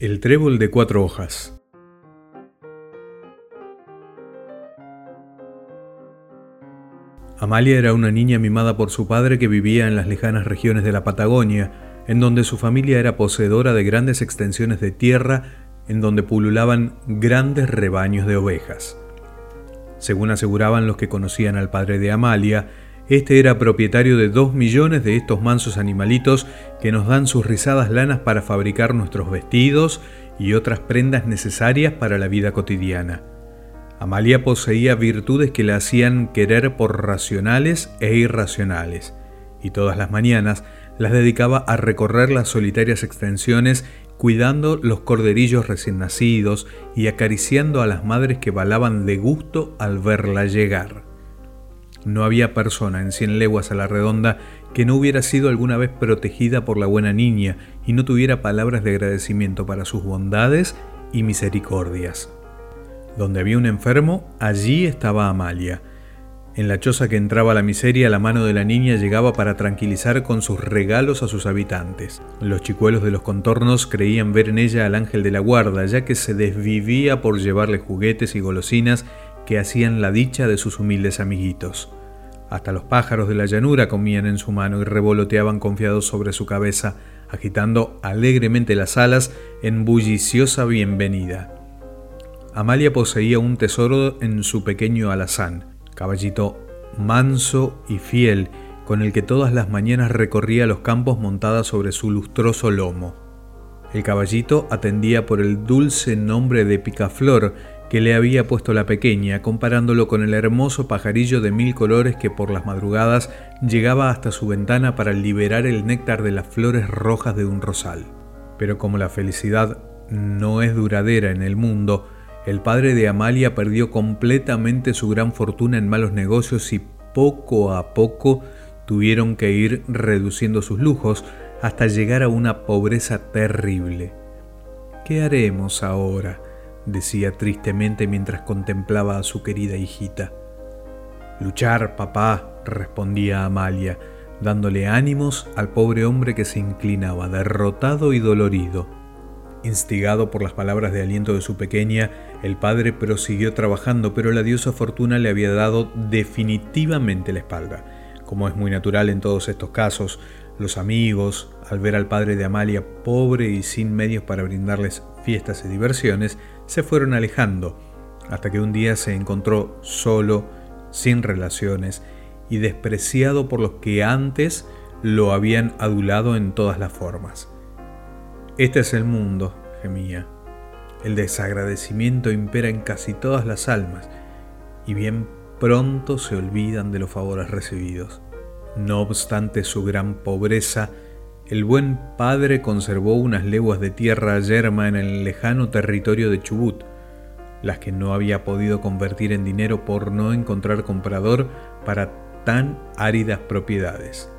El trébol de cuatro hojas. Amalia era una niña mimada por su padre que vivía en las lejanas regiones de la Patagonia, en donde su familia era poseedora de grandes extensiones de tierra en donde pululaban grandes rebaños de ovejas. Según aseguraban los que conocían al padre de Amalia, este era propietario de dos millones de estos mansos animalitos que nos dan sus rizadas lanas para fabricar nuestros vestidos y otras prendas necesarias para la vida cotidiana. Amalia poseía virtudes que la hacían querer por racionales e irracionales, y todas las mañanas las dedicaba a recorrer las solitarias extensiones cuidando los corderillos recién nacidos y acariciando a las madres que balaban de gusto al verla llegar. No había persona en cien leguas a la redonda que no hubiera sido alguna vez protegida por la buena niña y no tuviera palabras de agradecimiento para sus bondades y misericordias. Donde había un enfermo, allí estaba Amalia. En la choza que entraba la miseria, la mano de la niña llegaba para tranquilizar con sus regalos a sus habitantes. Los chicuelos de los contornos creían ver en ella al ángel de la guarda, ya que se desvivía por llevarle juguetes y golosinas que hacían la dicha de sus humildes amiguitos. Hasta los pájaros de la llanura comían en su mano y revoloteaban confiados sobre su cabeza, agitando alegremente las alas en bulliciosa bienvenida. Amalia poseía un tesoro en su pequeño alazán, caballito manso y fiel, con el que todas las mañanas recorría los campos montada sobre su lustroso lomo. El caballito atendía por el dulce nombre de Picaflor que le había puesto la pequeña, comparándolo con el hermoso pajarillo de mil colores que por las madrugadas llegaba hasta su ventana para liberar el néctar de las flores rojas de un rosal. Pero como la felicidad no es duradera en el mundo, el padre de Amalia perdió completamente su gran fortuna en malos negocios y poco a poco tuvieron que ir reduciendo sus lujos hasta llegar a una pobreza terrible. ¿Qué haremos ahora? Decía tristemente mientras contemplaba a su querida hijita. Luchar, papá, respondía Amalia, dándole ánimos al pobre hombre que se inclinaba, derrotado y dolorido. Instigado por las palabras de aliento de su pequeña, el padre prosiguió trabajando, pero la diosa fortuna le había dado definitivamente la espalda. Como es muy natural en todos estos casos, los amigos, al ver al padre de Amalia pobre y sin medios para brindarles fiestas y diversiones, se fueron alejando, hasta que un día se encontró solo, sin relaciones y despreciado por los que antes lo habían adulado en todas las formas. Este es el mundo, gemía. El desagradecimiento impera en casi todas las almas, y bien pronto se olvidan de los favores recibidos. No obstante su gran pobreza, el buen padre conservó unas leguas de tierra yerma en el lejano territorio de Chubut, las que no había podido convertir en dinero por no encontrar comprador para tan áridas propiedades.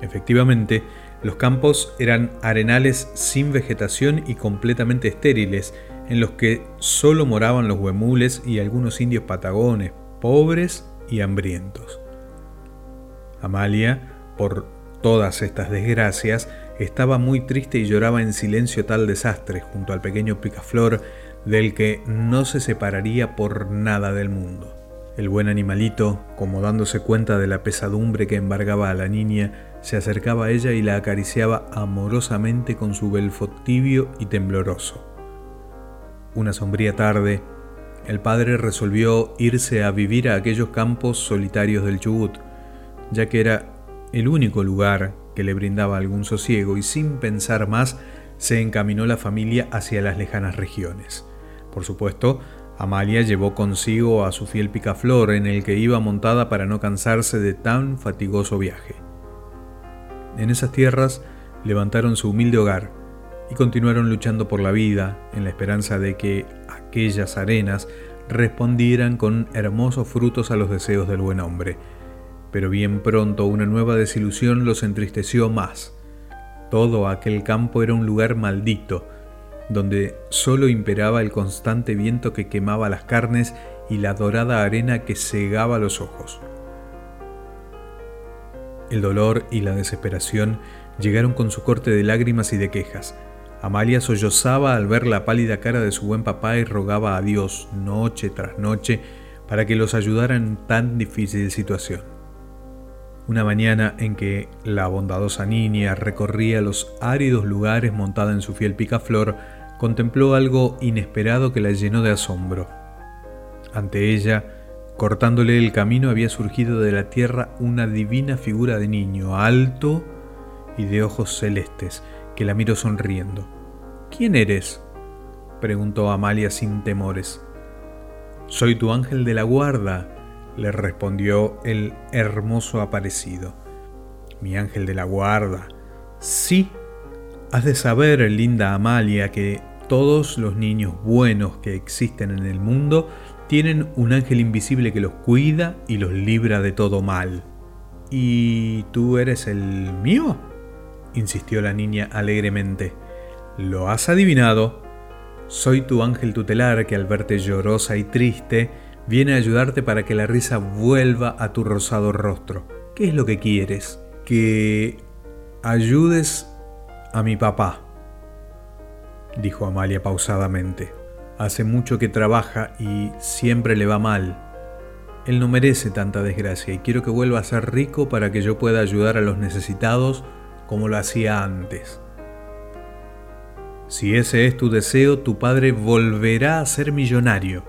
Efectivamente, los campos eran arenales sin vegetación y completamente estériles, en los que solo moraban los huemules y algunos indios patagones, pobres y hambrientos. Amalia, por todas estas desgracias, estaba muy triste y lloraba en silencio tal desastre junto al pequeño picaflor del que no se separaría por nada del mundo. El buen animalito, como dándose cuenta de la pesadumbre que embargaba a la niña, se acercaba a ella y la acariciaba amorosamente con su belfo tibio y tembloroso. Una sombría tarde, el padre resolvió irse a vivir a aquellos campos solitarios del Chubut, ya que era el único lugar que le brindaba algún sosiego y sin pensar más se encaminó la familia hacia las lejanas regiones. Por supuesto, Amalia llevó consigo a su fiel picaflor en el que iba montada para no cansarse de tan fatigoso viaje. En esas tierras levantaron su humilde hogar y continuaron luchando por la vida en la esperanza de que aquellas arenas respondieran con hermosos frutos a los deseos del buen hombre, pero bien pronto una nueva desilusión los entristeció más. Todo aquel campo era un lugar maldito, donde solo imperaba el constante viento que quemaba las carnes y la dorada arena que cegaba los ojos. El dolor y la desesperación llegaron con su corte de lágrimas y de quejas. Amalia sollozaba al ver la pálida cara de su buen papá y rogaba a Dios noche tras noche para que los ayudara en tan difícil situación. Una mañana en que la bondadosa niña recorría los áridos lugares montada en su fiel picaflor, contempló algo inesperado que la llenó de asombro. Ante ella, cortándole el camino, había surgido de la tierra una divina figura de niño, alto y de ojos celestes, que la miró sonriendo. ¿Quién eres? preguntó Amalia sin temores. Soy tu ángel de la guarda, le respondió el hermoso aparecido. Mi ángel de la guarda. Sí, has de saber, linda Amalia, que todos los niños buenos que existen en el mundo tienen un ángel invisible que los cuida y los libra de todo mal. ¿Y tú eres el mío? insistió la niña alegremente. Lo has adivinado. Soy tu ángel tutelar que al verte llorosa y triste, viene a ayudarte para que la risa vuelva a tu rosado rostro. ¿Qué es lo que quieres? Que ayudes a mi papá, dijo Amalia pausadamente. Hace mucho que trabaja y siempre le va mal. Él no merece tanta desgracia y quiero que vuelva a ser rico para que yo pueda ayudar a los necesitados como lo hacía antes. Si ese es tu deseo, tu padre volverá a ser millonario,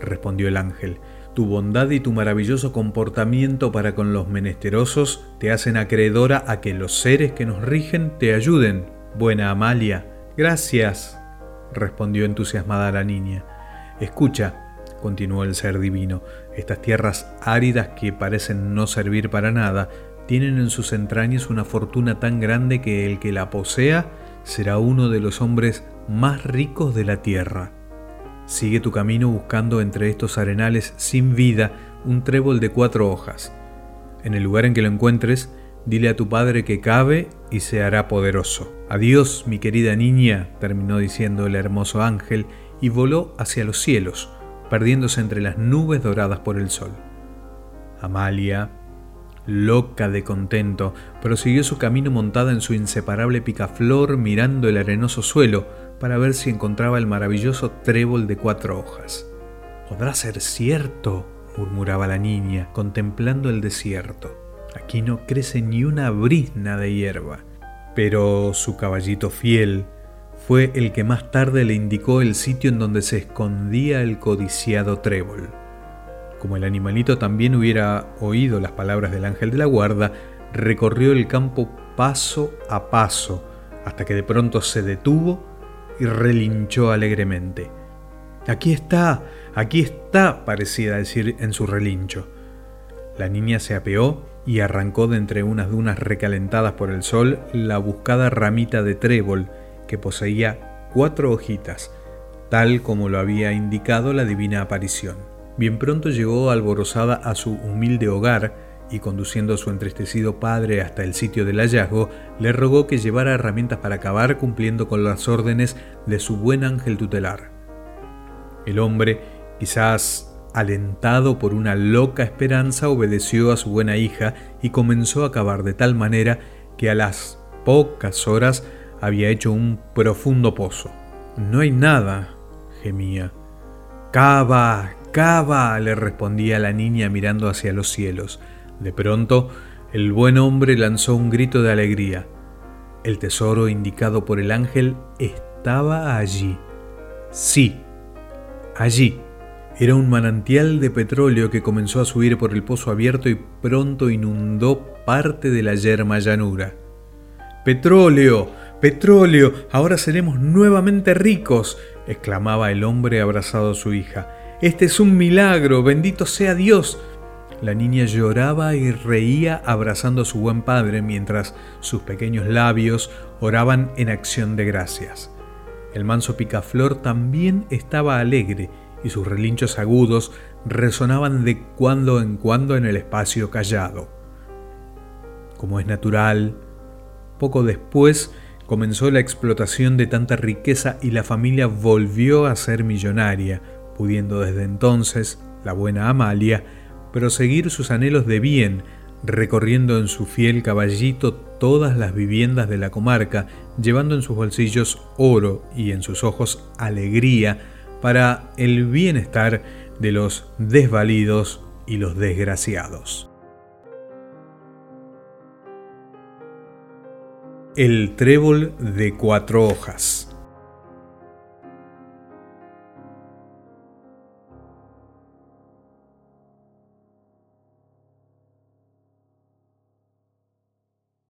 respondió el ángel. Tu bondad y tu maravilloso comportamiento para con los menesterosos te hacen acreedora a que los seres que nos rigen te ayuden. Buena Amalia. Gracias, respondió entusiasmada la niña. Escucha, continuó el ser divino, estas tierras áridas que parecen no servir para nada, tienen en sus entrañas una fortuna tan grande que el que la posea será uno de los hombres más ricos de la tierra. Sigue tu camino buscando entre estos arenales sin vida un trébol de cuatro hojas. En el lugar en que lo encuentres, dile a tu padre que cabe y se hará poderoso. Adiós, mi querida niña, terminó diciendo el hermoso ángel, y voló hacia los cielos, perdiéndose entre las nubes doradas por el sol. Amalia, loca de contento, prosiguió su camino montada en su inseparable picaflor mirando el arenoso suelo para ver si encontraba el maravilloso trébol de cuatro hojas. ¿Podrá ser cierto? murmuraba la niña, contemplando el desierto. Aquí no crece ni una brizna de hierba. Pero su caballito fiel fue el que más tarde le indicó el sitio en donde se escondía el codiciado trébol. Como el animalito también hubiera oído las palabras del ángel de la guarda, recorrió el campo paso a paso, hasta que de pronto se detuvo y relinchó alegremente. Aquí está, aquí está, parecía decir en su relincho. La niña se apeó y arrancó de entre unas dunas recalentadas por el sol la buscada ramita de trébol que poseía cuatro hojitas, tal como lo había indicado la divina aparición. Bien pronto llegó alborozada a su humilde hogar y conduciendo a su entristecido padre hasta el sitio del hallazgo, le rogó que llevara herramientas para acabar cumpliendo con las órdenes de su buen ángel tutelar. El hombre, quizás alentado por una loca esperanza, obedeció a su buena hija y comenzó a cavar de tal manera que a las pocas horas había hecho un profundo pozo. No hay nada, gemía. Cava, Cava, le respondía la niña mirando hacia los cielos. De pronto, el buen hombre lanzó un grito de alegría. El tesoro indicado por el ángel estaba allí. Sí, allí. Era un manantial de petróleo que comenzó a subir por el pozo abierto y pronto inundó parte de la yerma llanura. ¡Petróleo! ¡Petróleo! Ahora seremos nuevamente ricos, exclamaba el hombre abrazado a su hija. Este es un milagro, bendito sea Dios. La niña lloraba y reía abrazando a su buen padre mientras sus pequeños labios oraban en acción de gracias. El manso picaflor también estaba alegre y sus relinchos agudos resonaban de cuando en cuando en el espacio callado. Como es natural, poco después comenzó la explotación de tanta riqueza y la familia volvió a ser millonaria, pudiendo desde entonces la buena Amalia proseguir sus anhelos de bien, recorriendo en su fiel caballito todas las viviendas de la comarca, llevando en sus bolsillos oro y en sus ojos alegría para el bienestar de los desvalidos y los desgraciados. El trébol de cuatro hojas.